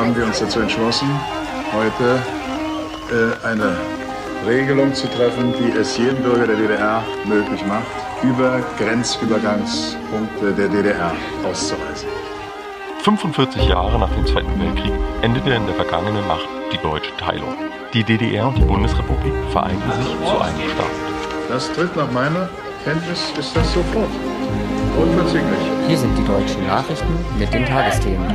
haben wir uns dazu entschlossen, heute äh, eine Regelung zu treffen, die es jedem Bürger der DDR möglich macht, über Grenzübergangspunkte der DDR auszureisen. 45 Jahre nach dem Zweiten Weltkrieg endete in der vergangenen Nacht die deutsche Teilung. Die DDR und die Bundesrepublik vereinten sich zu einem Staat. Das tritt nach meiner Kenntnis ist das sofort. Unverzüglich. Hier sind die deutschen Nachrichten mit den Tagesthemen.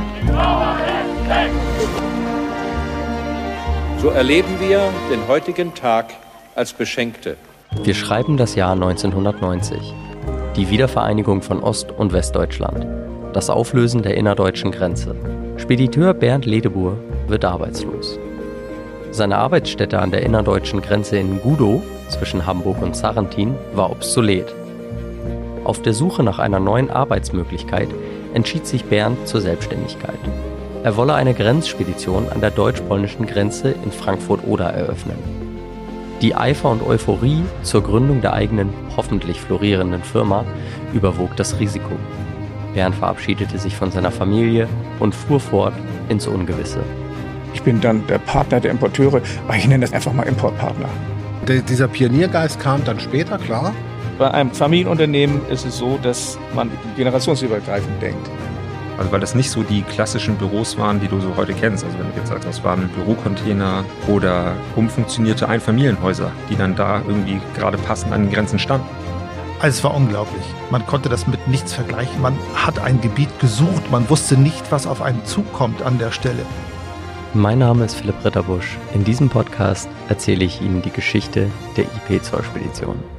So erleben wir den heutigen Tag als Beschenkte. Wir schreiben das Jahr 1990. Die Wiedervereinigung von Ost- und Westdeutschland. Das Auflösen der innerdeutschen Grenze. Spediteur Bernd Ledebur wird arbeitslos. Seine Arbeitsstätte an der innerdeutschen Grenze in Gudow zwischen Hamburg und Sarrentin war obsolet. Auf der Suche nach einer neuen Arbeitsmöglichkeit entschied sich Bernd zur Selbstständigkeit. Er wolle eine Grenzspedition an der deutsch-polnischen Grenze in Frankfurt-Oder eröffnen. Die Eifer und Euphorie zur Gründung der eigenen, hoffentlich florierenden Firma überwog das Risiko. Bernd verabschiedete sich von seiner Familie und fuhr fort ins Ungewisse. Ich bin dann der Partner der Importeure, aber ich nenne das einfach mal Importpartner. Der, dieser Pioniergeist kam dann später, klar. Bei einem Familienunternehmen ist es so, dass man generationsübergreifend denkt. Also weil das nicht so die klassischen Büros waren, die du so heute kennst. Also wenn du jetzt sagst, das waren Bürocontainer oder umfunktionierte Einfamilienhäuser, die dann da irgendwie gerade passend an den Grenzen standen. Also es war unglaublich. Man konnte das mit nichts vergleichen. Man hat ein Gebiet gesucht. Man wusste nicht, was auf einen zukommt an der Stelle. Mein Name ist Philipp Ritterbusch. In diesem Podcast erzähle ich Ihnen die Geschichte der IP-Zollspedition.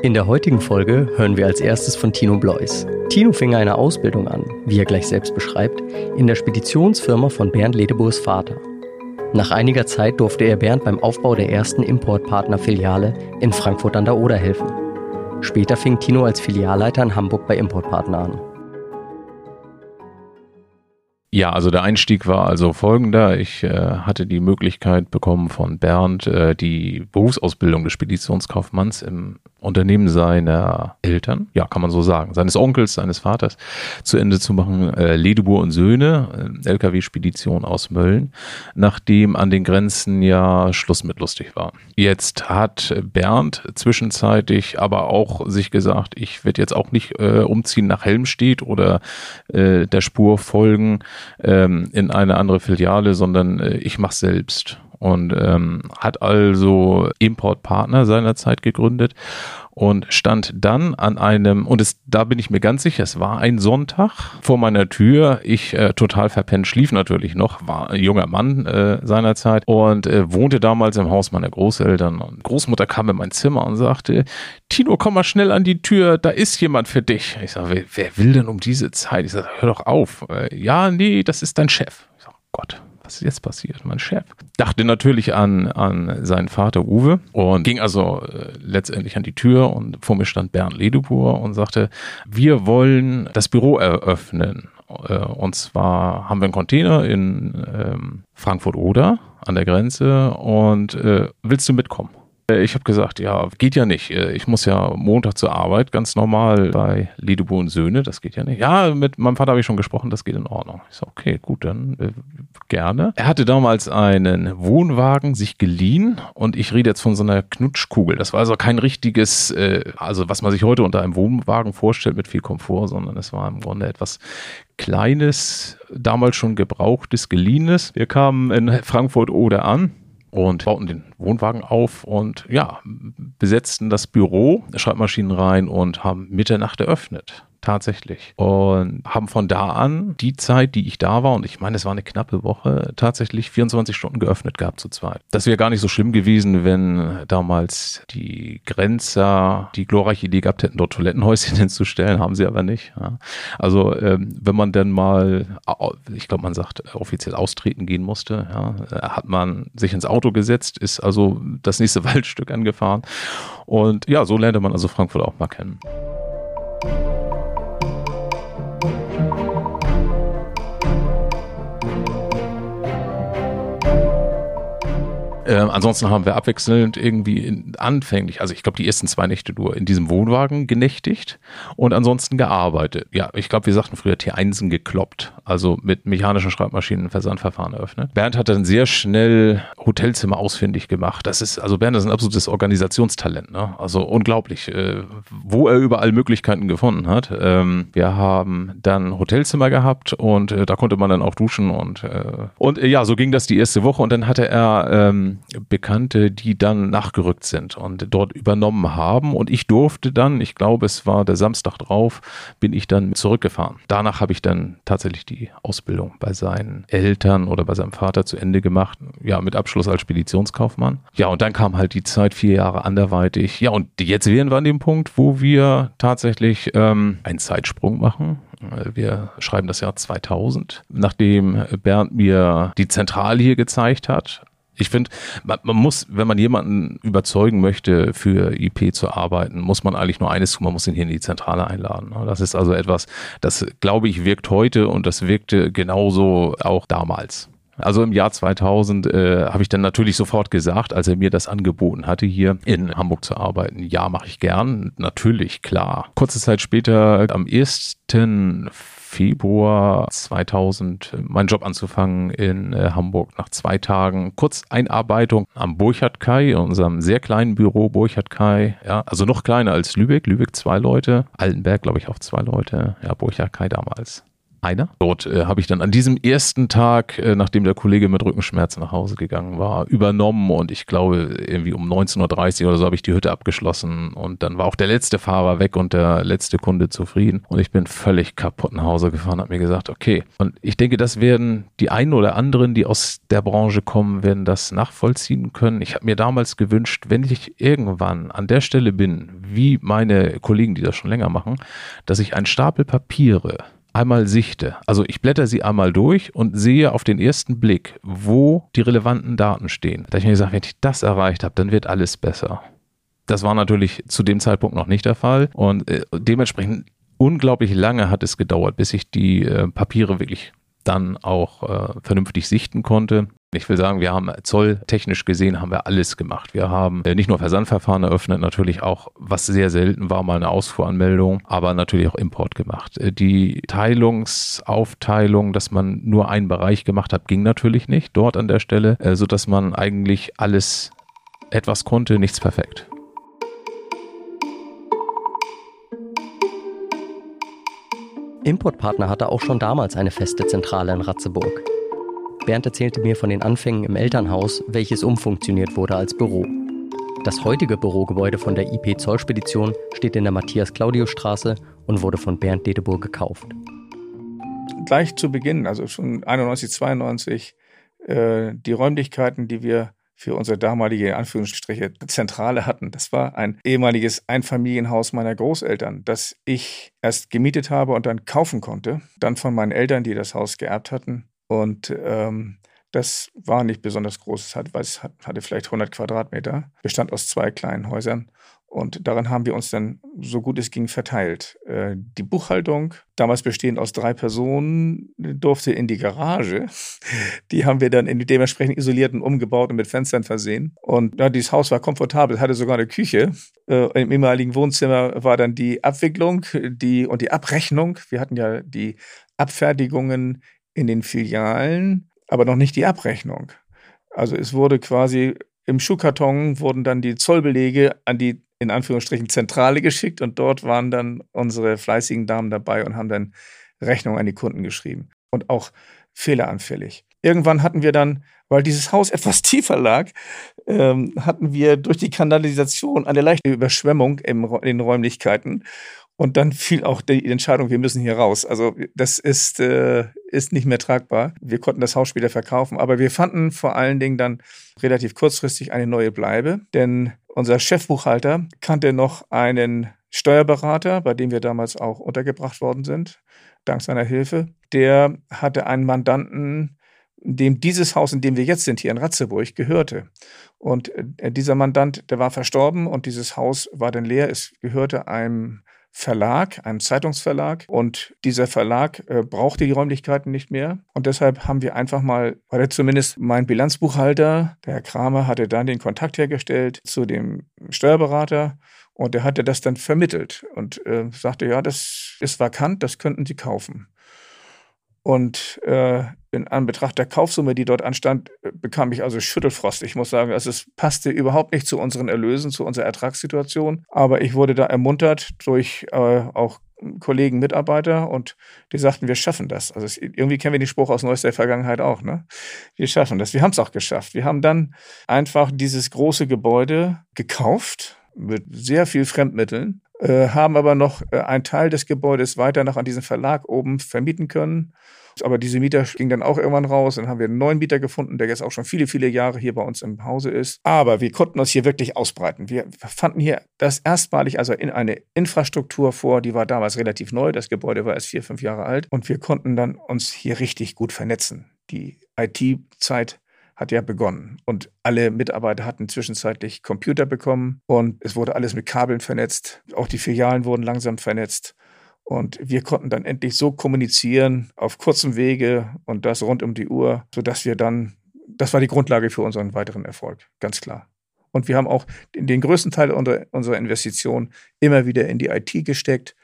In der heutigen Folge hören wir als erstes von Tino Blois. Tino fing eine Ausbildung an, wie er gleich selbst beschreibt, in der Speditionsfirma von Bernd Ledeburs Vater. Nach einiger Zeit durfte er Bernd beim Aufbau der ersten Importpartner-Filiale in Frankfurt an der Oder helfen. Später fing Tino als Filialleiter in Hamburg bei Importpartner an. Ja, also der Einstieg war also folgender. Ich äh, hatte die Möglichkeit bekommen von Bernd, äh, die Berufsausbildung des Speditionskaufmanns im Unternehmen seiner Eltern, ja, kann man so sagen, seines Onkels, seines Vaters, zu Ende zu machen. Äh, Ledebur und Söhne, äh, LKW-Spedition aus Mölln, nachdem an den Grenzen ja Schluss mit lustig war. Jetzt hat Bernd zwischenzeitlich aber auch sich gesagt, ich werde jetzt auch nicht äh, umziehen nach Helmstedt oder äh, der Spur folgen ähm, in eine andere Filiale, sondern äh, ich mache selbst und ähm, hat also Importpartner seinerzeit gegründet und stand dann an einem, und es, da bin ich mir ganz sicher, es war ein Sonntag vor meiner Tür. Ich äh, total verpennt, schlief natürlich noch, war ein junger Mann äh, seinerzeit und äh, wohnte damals im Haus meiner Großeltern. Und Großmutter kam in mein Zimmer und sagte, Tino, komm mal schnell an die Tür, da ist jemand für dich. Ich sage, wer, wer will denn um diese Zeit? Ich sage, hör doch auf. Äh, ja, nee, das ist dein Chef. Ich sage, Gott, was ist jetzt passiert? Mein Chef. Dachte natürlich an, an seinen Vater Uwe und ging also äh, letztendlich an die Tür und vor mir stand Bernd Ledepur und sagte, wir wollen das Büro eröffnen. Äh, und zwar haben wir einen Container in ähm, Frankfurt-Oder an der Grenze und äh, willst du mitkommen? Äh, Ich habe gesagt, ja, geht ja nicht. Äh, Ich muss ja Montag zur Arbeit, ganz normal bei Ledebo und Söhne, das geht ja nicht. Ja, mit meinem Vater habe ich schon gesprochen, das geht in Ordnung. Ich so, okay, gut, dann äh, gerne. Er hatte damals einen Wohnwagen sich geliehen und ich rede jetzt von so einer Knutschkugel. Das war also kein richtiges, äh, also was man sich heute unter einem Wohnwagen vorstellt mit viel Komfort, sondern es war im Grunde etwas kleines, damals schon gebrauchtes, geliehenes. Wir kamen in Frankfurt Oder an und bauten den Wohnwagen auf und ja, besetzten das Büro, Schreibmaschinen rein und haben Mitternacht eröffnet. Tatsächlich. Und haben von da an die Zeit, die ich da war, und ich meine, es war eine knappe Woche, tatsächlich 24 Stunden geöffnet gehabt zu zweit. Das wäre gar nicht so schlimm gewesen, wenn damals die Grenzer die glorreiche Idee gehabt hätten, dort Toilettenhäuschen hinzustellen, haben sie aber nicht. Ja. Also ähm, wenn man dann mal, ich glaube, man sagt, offiziell austreten gehen musste, ja, hat man sich ins Auto gesetzt, ist also das nächste Waldstück angefahren. Und ja, so lernte man also Frankfurt auch mal kennen. Ähm, ansonsten haben wir abwechselnd irgendwie in, anfänglich, also ich glaube die ersten zwei Nächte nur in diesem Wohnwagen genächtigt und ansonsten gearbeitet. Ja, ich glaube, wir sagten früher T1 gekloppt, also mit mechanischen Schreibmaschinen Versandverfahren eröffnet. Bernd hat dann sehr schnell Hotelzimmer ausfindig gemacht. Das ist, also Bernd ist ein absolutes Organisationstalent, ne? Also unglaublich, äh, wo er überall Möglichkeiten gefunden hat. Ähm, wir haben dann Hotelzimmer gehabt und äh, da konnte man dann auch duschen und äh, und äh, ja, so ging das die erste Woche und dann hatte er ähm, Bekannte, die dann nachgerückt sind und dort übernommen haben und ich durfte dann, ich glaube, es war der Samstag drauf, bin ich dann zurückgefahren. Danach habe ich dann tatsächlich die Ausbildung bei seinen Eltern oder bei seinem Vater zu Ende gemacht, ja, mit Abschluss als Speditionskaufmann. Ja, und dann kam halt die Zeit vier Jahre anderweitig. Ja, und jetzt wären wir an dem Punkt, wo wir tatsächlich ähm, einen Zeitsprung machen. Wir schreiben das Jahr 2000, nachdem Bernd mir die Zentrale hier gezeigt hat. Ich finde, man, man, muss, wenn man jemanden überzeugen möchte, für IP zu arbeiten, muss man eigentlich nur eines tun, man muss ihn hier in die Zentrale einladen. Das ist also etwas, das glaube ich wirkt heute und das wirkte genauso auch damals. Also im Jahr 2000 äh, habe ich dann natürlich sofort gesagt, als er mir das angeboten hatte, hier in Hamburg zu arbeiten. Ja, mache ich gern. Natürlich, klar. Kurze Zeit später, am 1. Februar 2000 meinen Job anzufangen in äh, Hamburg nach zwei Tagen. Kurz Einarbeitung am Burchard Kai, unserem sehr kleinen Büro Burchard Kai. Ja, also noch kleiner als Lübeck. Lübeck zwei Leute. Altenberg, glaube ich, auch zwei Leute. Ja, Burchard Kai damals einer. Dort äh, habe ich dann an diesem ersten Tag, äh, nachdem der Kollege mit Rückenschmerzen nach Hause gegangen war, übernommen und ich glaube irgendwie um 19.30 Uhr oder so habe ich die Hütte abgeschlossen und dann war auch der letzte Fahrer weg und der letzte Kunde zufrieden und ich bin völlig kaputt nach Hause gefahren, habe mir gesagt, okay. Und ich denke, das werden die einen oder anderen, die aus der Branche kommen, werden das nachvollziehen können. Ich habe mir damals gewünscht, wenn ich irgendwann an der Stelle bin, wie meine Kollegen, die das schon länger machen, dass ich einen Stapel Papiere einmal sichte. Also ich blätter sie einmal durch und sehe auf den ersten Blick, wo die relevanten Daten stehen. Da ich mir gesagt, wenn ich das erreicht habe, dann wird alles besser. Das war natürlich zu dem Zeitpunkt noch nicht der Fall und äh, dementsprechend unglaublich lange hat es gedauert, bis ich die äh, Papiere wirklich dann auch äh, vernünftig sichten konnte. Ich will sagen, wir haben zolltechnisch gesehen haben wir alles gemacht. Wir haben äh, nicht nur Versandverfahren eröffnet, natürlich auch, was sehr selten war, mal eine Ausfuhranmeldung, aber natürlich auch Import gemacht. Äh, die Teilungsaufteilung, dass man nur einen Bereich gemacht hat, ging natürlich nicht dort an der Stelle, äh, so dass man eigentlich alles etwas konnte, nichts perfekt. Importpartner hatte auch schon damals eine feste Zentrale in Ratzeburg. Bernd erzählte mir von den Anfängen im Elternhaus, welches umfunktioniert wurde als Büro. Das heutige Bürogebäude von der IP Zollspedition steht in der Matthias-Claudius-Straße und wurde von Bernd Dedeburg gekauft. Gleich zu Beginn, also schon 91, 92, äh, die Räumlichkeiten, die wir für unsere damalige Anführungsstriche Zentrale hatten. Das war ein ehemaliges Einfamilienhaus meiner Großeltern, das ich erst gemietet habe und dann kaufen konnte. Dann von meinen Eltern, die das Haus geerbt hatten. Und ähm, das war nicht besonders groß, es hatte vielleicht 100 Quadratmeter, bestand aus zwei kleinen Häusern. Und daran haben wir uns dann so gut es ging verteilt. Äh, die Buchhaltung, damals bestehend aus drei Personen, durfte in die Garage. Die haben wir dann in dementsprechend isolierten umgebaut und mit Fenstern versehen. Und ja, dieses Haus war komfortabel, hatte sogar eine Küche. Äh, Im ehemaligen Wohnzimmer war dann die Abwicklung die, und die Abrechnung. Wir hatten ja die Abfertigungen in den Filialen, aber noch nicht die Abrechnung. Also es wurde quasi im Schuhkarton wurden dann die Zollbelege an die in Anführungsstrichen Zentrale geschickt und dort waren dann unsere fleißigen Damen dabei und haben dann Rechnungen an die Kunden geschrieben und auch fehleranfällig. Irgendwann hatten wir dann, weil dieses Haus etwas tiefer lag, ähm, hatten wir durch die Kanalisation eine leichte Überschwemmung im, in den Räumlichkeiten und dann fiel auch die Entscheidung, wir müssen hier raus. Also das ist, äh, ist nicht mehr tragbar. Wir konnten das Haus später verkaufen, aber wir fanden vor allen Dingen dann relativ kurzfristig eine neue Bleibe, denn unser Chefbuchhalter kannte noch einen Steuerberater, bei dem wir damals auch untergebracht worden sind, dank seiner Hilfe. Der hatte einen Mandanten, dem dieses Haus, in dem wir jetzt sind, hier in Ratzeburg, gehörte. Und äh, dieser Mandant, der war verstorben und dieses Haus war dann leer. Es gehörte einem Verlag, einem Zeitungsverlag. Und dieser Verlag äh, brauchte die Räumlichkeiten nicht mehr. Und deshalb haben wir einfach mal, oder zumindest mein Bilanzbuchhalter, der Herr Kramer, hatte dann den Kontakt hergestellt zu dem Steuerberater. Und der hatte das dann vermittelt und äh, sagte, ja, das ist vakant, das könnten Sie kaufen. Und äh, in Anbetracht der Kaufsumme, die dort anstand, äh, bekam ich also Schüttelfrost. Ich muss sagen, also es passte überhaupt nicht zu unseren Erlösen, zu unserer Ertragssituation. Aber ich wurde da ermuntert durch äh, auch Kollegen, Mitarbeiter und die sagten, wir schaffen das. Also es, irgendwie kennen wir den Spruch aus neuester Vergangenheit auch. Ne? Wir schaffen das. Wir haben es auch geschafft. Wir haben dann einfach dieses große Gebäude gekauft mit sehr viel Fremdmitteln, äh, haben aber noch äh, einen Teil des Gebäudes weiter noch an diesen Verlag oben vermieten können. Aber diese Mieter ging dann auch irgendwann raus. Dann haben wir einen neuen Mieter gefunden, der jetzt auch schon viele, viele Jahre hier bei uns im Hause ist. Aber wir konnten uns hier wirklich ausbreiten. Wir fanden hier das erstmalig also in eine Infrastruktur vor, die war damals relativ neu. Das Gebäude war erst vier, fünf Jahre alt. Und wir konnten dann uns hier richtig gut vernetzen. Die IT-Zeit hat ja begonnen. Und alle Mitarbeiter hatten zwischenzeitlich Computer bekommen und es wurde alles mit Kabeln vernetzt. Auch die Filialen wurden langsam vernetzt. Und wir konnten dann endlich so kommunizieren auf kurzem Wege und das rund um die Uhr, sodass wir dann, das war die Grundlage für unseren weiteren Erfolg, ganz klar. Und wir haben auch den größten Teil unserer Investition immer wieder in die IT gesteckt.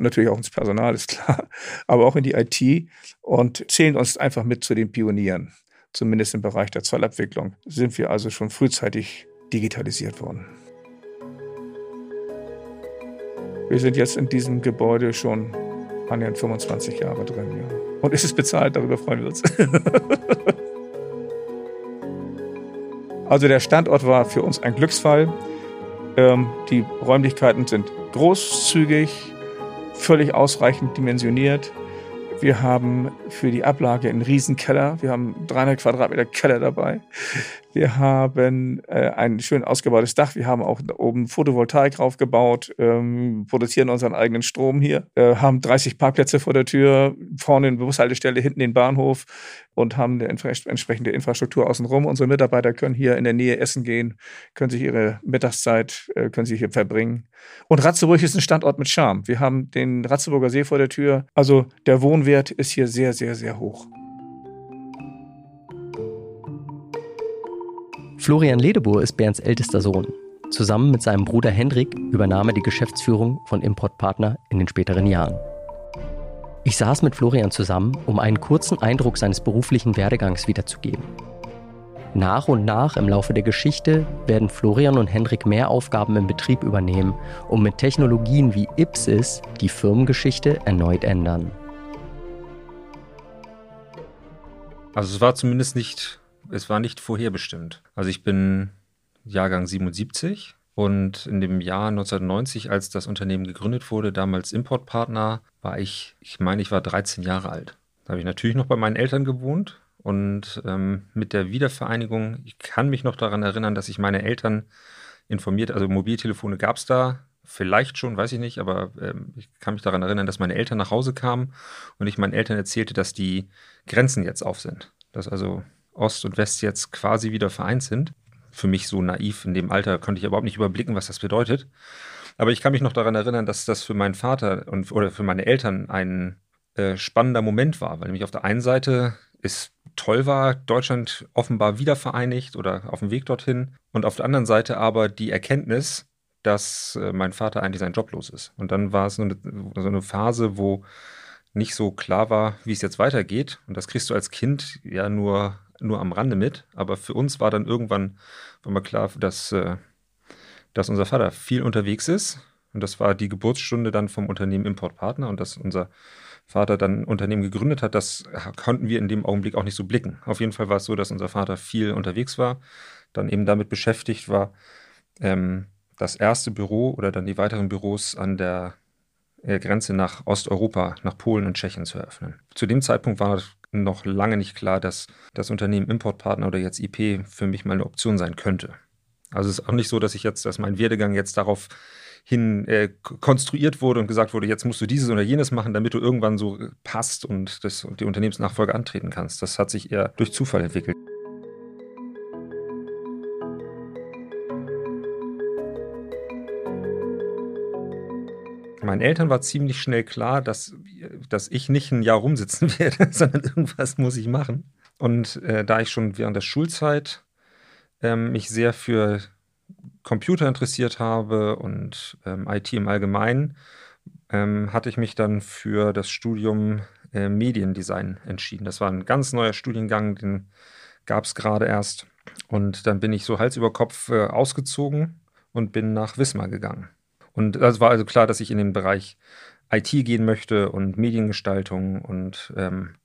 Natürlich auch ins Personal, ist klar, aber auch in die IT und zählen uns einfach mit zu den Pionieren. Zumindest im Bereich der Zollabwicklung sind wir also schon frühzeitig digitalisiert worden. Wir sind jetzt in diesem Gebäude schon annähernd 25 Jahre drin. Ja. Und es ist bezahlt, darüber freuen wir uns. also der Standort war für uns ein Glücksfall. Ähm, die Räumlichkeiten sind großzügig, völlig ausreichend dimensioniert. Wir haben für die Ablage einen Riesenkeller. Wir haben 300 Quadratmeter Keller dabei. Wir haben äh, ein schön ausgebautes Dach. Wir haben auch oben Photovoltaik draufgebaut, ähm, produzieren unseren eigenen Strom hier, äh, haben 30 Parkplätze vor der Tür, vorne eine Bushaltestelle, hinten den Bahnhof und haben eine entsprechende Infrastruktur außenrum. Unsere Mitarbeiter können hier in der Nähe essen gehen, können sich ihre Mittagszeit, äh, können sich hier verbringen. Und Ratzeburg ist ein Standort mit Charme. Wir haben den Ratzeburger See vor der Tür. Also der Wohnwert ist hier sehr, sehr, sehr hoch. Florian Ledebohr ist Bernds ältester Sohn. Zusammen mit seinem Bruder Hendrik übernahm er die Geschäftsführung von Importpartner in den späteren Jahren. Ich saß mit Florian zusammen, um einen kurzen Eindruck seines beruflichen Werdegangs wiederzugeben. Nach und nach im Laufe der Geschichte werden Florian und Hendrik mehr Aufgaben im Betrieb übernehmen und mit Technologien wie Ipsis die Firmengeschichte erneut ändern. Also es war zumindest nicht es war nicht vorherbestimmt. Also ich bin Jahrgang 77 und in dem Jahr 1990, als das Unternehmen gegründet wurde, damals Importpartner, war ich, ich meine, ich war 13 Jahre alt. Da habe ich natürlich noch bei meinen Eltern gewohnt und ähm, mit der Wiedervereinigung, ich kann mich noch daran erinnern, dass ich meine Eltern informiert, also Mobiltelefone gab es da vielleicht schon, weiß ich nicht, aber ähm, ich kann mich daran erinnern, dass meine Eltern nach Hause kamen und ich meinen Eltern erzählte, dass die Grenzen jetzt auf sind. Dass also Ost und West jetzt quasi wieder vereint sind. Für mich so naiv in dem Alter konnte ich überhaupt nicht überblicken, was das bedeutet. Aber ich kann mich noch daran erinnern, dass das für meinen Vater und oder für meine Eltern ein äh, spannender Moment war, weil nämlich auf der einen Seite es toll war, Deutschland offenbar wieder vereinigt oder auf dem Weg dorthin und auf der anderen Seite aber die Erkenntnis, dass äh, mein Vater eigentlich sein Job los ist. Und dann war es so eine, so eine Phase, wo nicht so klar war, wie es jetzt weitergeht. Und das kriegst du als Kind ja nur nur am Rande mit, aber für uns war dann irgendwann war mal klar, dass, äh, dass unser Vater viel unterwegs ist. Und das war die Geburtsstunde dann vom Unternehmen Importpartner und dass unser Vater dann ein Unternehmen gegründet hat, das konnten wir in dem Augenblick auch nicht so blicken. Auf jeden Fall war es so, dass unser Vater viel unterwegs war, dann eben damit beschäftigt war, ähm, das erste Büro oder dann die weiteren Büros an der äh, Grenze nach Osteuropa, nach Polen und Tschechien zu eröffnen. Zu dem Zeitpunkt war noch lange nicht klar, dass das Unternehmen Importpartner oder jetzt IP für mich mal eine Option sein könnte. Also es ist auch nicht so, dass ich jetzt, dass mein Werdegang jetzt darauf hin äh, konstruiert wurde und gesagt wurde, jetzt musst du dieses oder jenes machen, damit du irgendwann so passt und das, die Unternehmensnachfolge antreten kannst. Das hat sich eher durch Zufall entwickelt. Meinen Eltern war ziemlich schnell klar, dass, dass ich nicht ein Jahr rumsitzen werde, sondern irgendwas muss ich machen. Und äh, da ich schon während der Schulzeit ähm, mich sehr für Computer interessiert habe und ähm, IT im Allgemeinen, ähm, hatte ich mich dann für das Studium äh, Mediendesign entschieden. Das war ein ganz neuer Studiengang, den gab es gerade erst. Und dann bin ich so Hals über Kopf äh, ausgezogen und bin nach Wismar gegangen. Und es war also klar, dass ich in den Bereich IT gehen möchte und Mediengestaltung und ähm,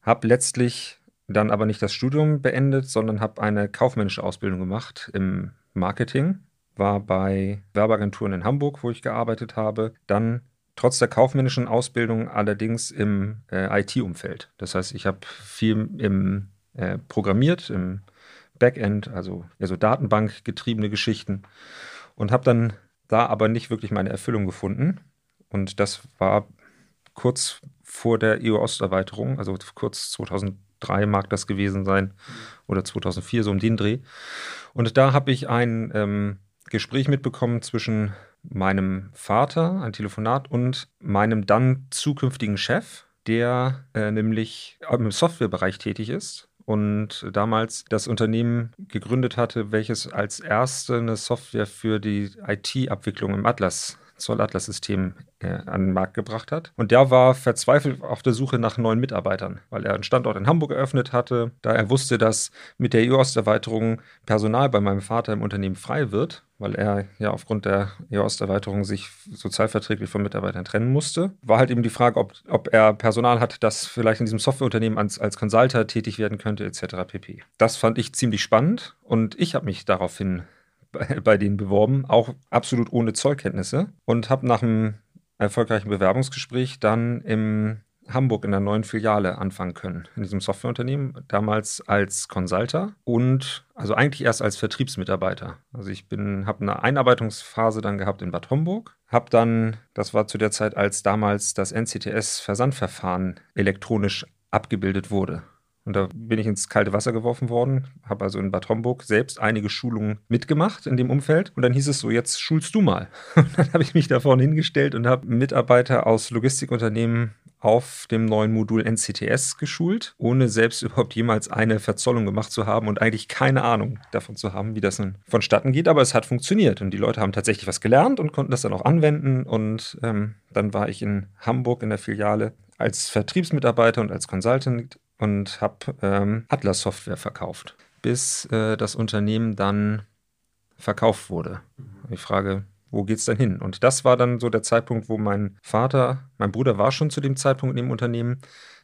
habe letztlich dann aber nicht das Studium beendet, sondern habe eine kaufmännische Ausbildung gemacht im Marketing, war bei Werbeagenturen in Hamburg, wo ich gearbeitet habe, dann trotz der kaufmännischen Ausbildung allerdings im äh, IT-Umfeld. Das heißt, ich habe viel im äh, programmiert, im Backend, also ja, so Datenbank-getriebene Geschichten. Und habe dann da aber nicht wirklich meine Erfüllung gefunden. Und das war kurz vor der EU-Osterweiterung, also kurz 2003 mag das gewesen sein oder 2004, so um den Dreh. Und da habe ich ein ähm, Gespräch mitbekommen zwischen meinem Vater, ein Telefonat, und meinem dann zukünftigen Chef, der äh, nämlich im Softwarebereich tätig ist und damals das Unternehmen gegründet hatte, welches als erste eine Software für die IT-Abwicklung im Atlas Zollatlas-System äh, an den Markt gebracht hat. Und der war verzweifelt auf der Suche nach neuen Mitarbeitern, weil er einen Standort in Hamburg eröffnet hatte, da er wusste, dass mit der EU-Osterweiterung Personal bei meinem Vater im Unternehmen frei wird, weil er ja aufgrund der EU-Osterweiterung sich sozialverträglich von Mitarbeitern trennen musste. War halt eben die Frage, ob, ob er Personal hat, das vielleicht in diesem Softwareunternehmen als, als Consulter tätig werden könnte, etc. pp. Das fand ich ziemlich spannend und ich habe mich daraufhin bei, bei denen beworben, auch absolut ohne Zollkenntnisse und habe nach einem erfolgreichen Bewerbungsgespräch dann in Hamburg in der neuen Filiale anfangen können, in diesem Softwareunternehmen, damals als Consulter und also eigentlich erst als Vertriebsmitarbeiter. Also ich bin, habe eine Einarbeitungsphase dann gehabt in Bad Homburg, habe dann, das war zu der Zeit, als damals das NCTS-Versandverfahren elektronisch abgebildet wurde. Und da bin ich ins kalte Wasser geworfen worden, habe also in Bad Homburg selbst einige Schulungen mitgemacht in dem Umfeld. Und dann hieß es so, jetzt schulst du mal. Und dann habe ich mich da vorne hingestellt und habe Mitarbeiter aus Logistikunternehmen auf dem neuen Modul NCTS geschult, ohne selbst überhaupt jemals eine Verzollung gemacht zu haben und eigentlich keine Ahnung davon zu haben, wie das nun vonstatten geht. Aber es hat funktioniert und die Leute haben tatsächlich was gelernt und konnten das dann auch anwenden. Und ähm, dann war ich in Hamburg in der Filiale als Vertriebsmitarbeiter und als Consultant und habe ähm, Atlas Software verkauft, bis äh, das Unternehmen dann verkauft wurde. Die Frage, wo geht's denn hin? Und das war dann so der Zeitpunkt, wo mein Vater, mein Bruder war schon zu dem Zeitpunkt in dem Unternehmen,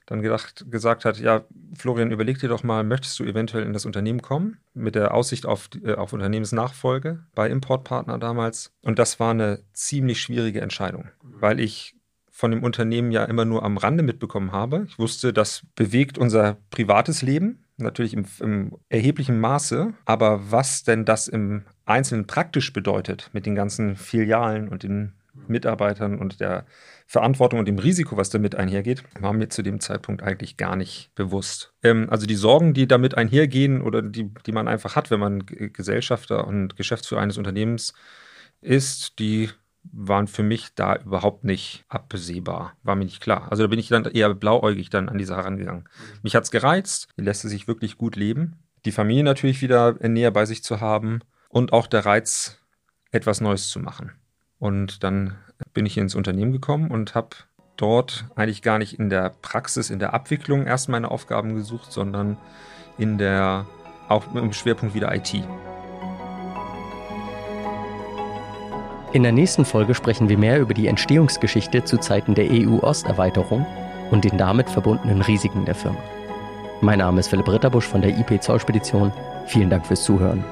dann gedacht, gesagt hat, ja, Florian, überleg dir doch mal, möchtest du eventuell in das Unternehmen kommen? Mit der Aussicht auf, äh, auf Unternehmensnachfolge bei Importpartner damals. Und das war eine ziemlich schwierige Entscheidung, weil ich von dem Unternehmen ja immer nur am Rande mitbekommen habe. Ich wusste, das bewegt unser privates Leben, natürlich im, im, erheblichen Maße. Aber was denn das im Einzelnen praktisch bedeutet mit den ganzen Filialen und den Mitarbeitern und der Verantwortung und dem Risiko, was damit einhergeht, war mir zu dem Zeitpunkt eigentlich gar nicht bewusst. Ähm, also die Sorgen, die damit einhergehen oder die, die man einfach hat, wenn man Gesellschafter und Geschäftsführer eines Unternehmens ist, die waren für mich da überhaupt nicht absehbar. War mir nicht klar. Also da bin ich dann eher blauäugig dann an die Sache rangegangen. Mich hat es gereizt, lässt es sich wirklich gut leben. Die Familie natürlich wieder näher bei sich zu haben und auch der Reiz, etwas Neues zu machen. Und dann bin ich ins Unternehmen gekommen und habe dort eigentlich gar nicht in der Praxis, in der Abwicklung erst meine Aufgaben gesucht, sondern in der, auch dem Schwerpunkt wieder IT. In der nächsten Folge sprechen wir mehr über die Entstehungsgeschichte zu Zeiten der EU-Osterweiterung und den damit verbundenen Risiken der Firma. Mein Name ist Philipp Ritterbusch von der IP Zollspedition. Vielen Dank fürs Zuhören.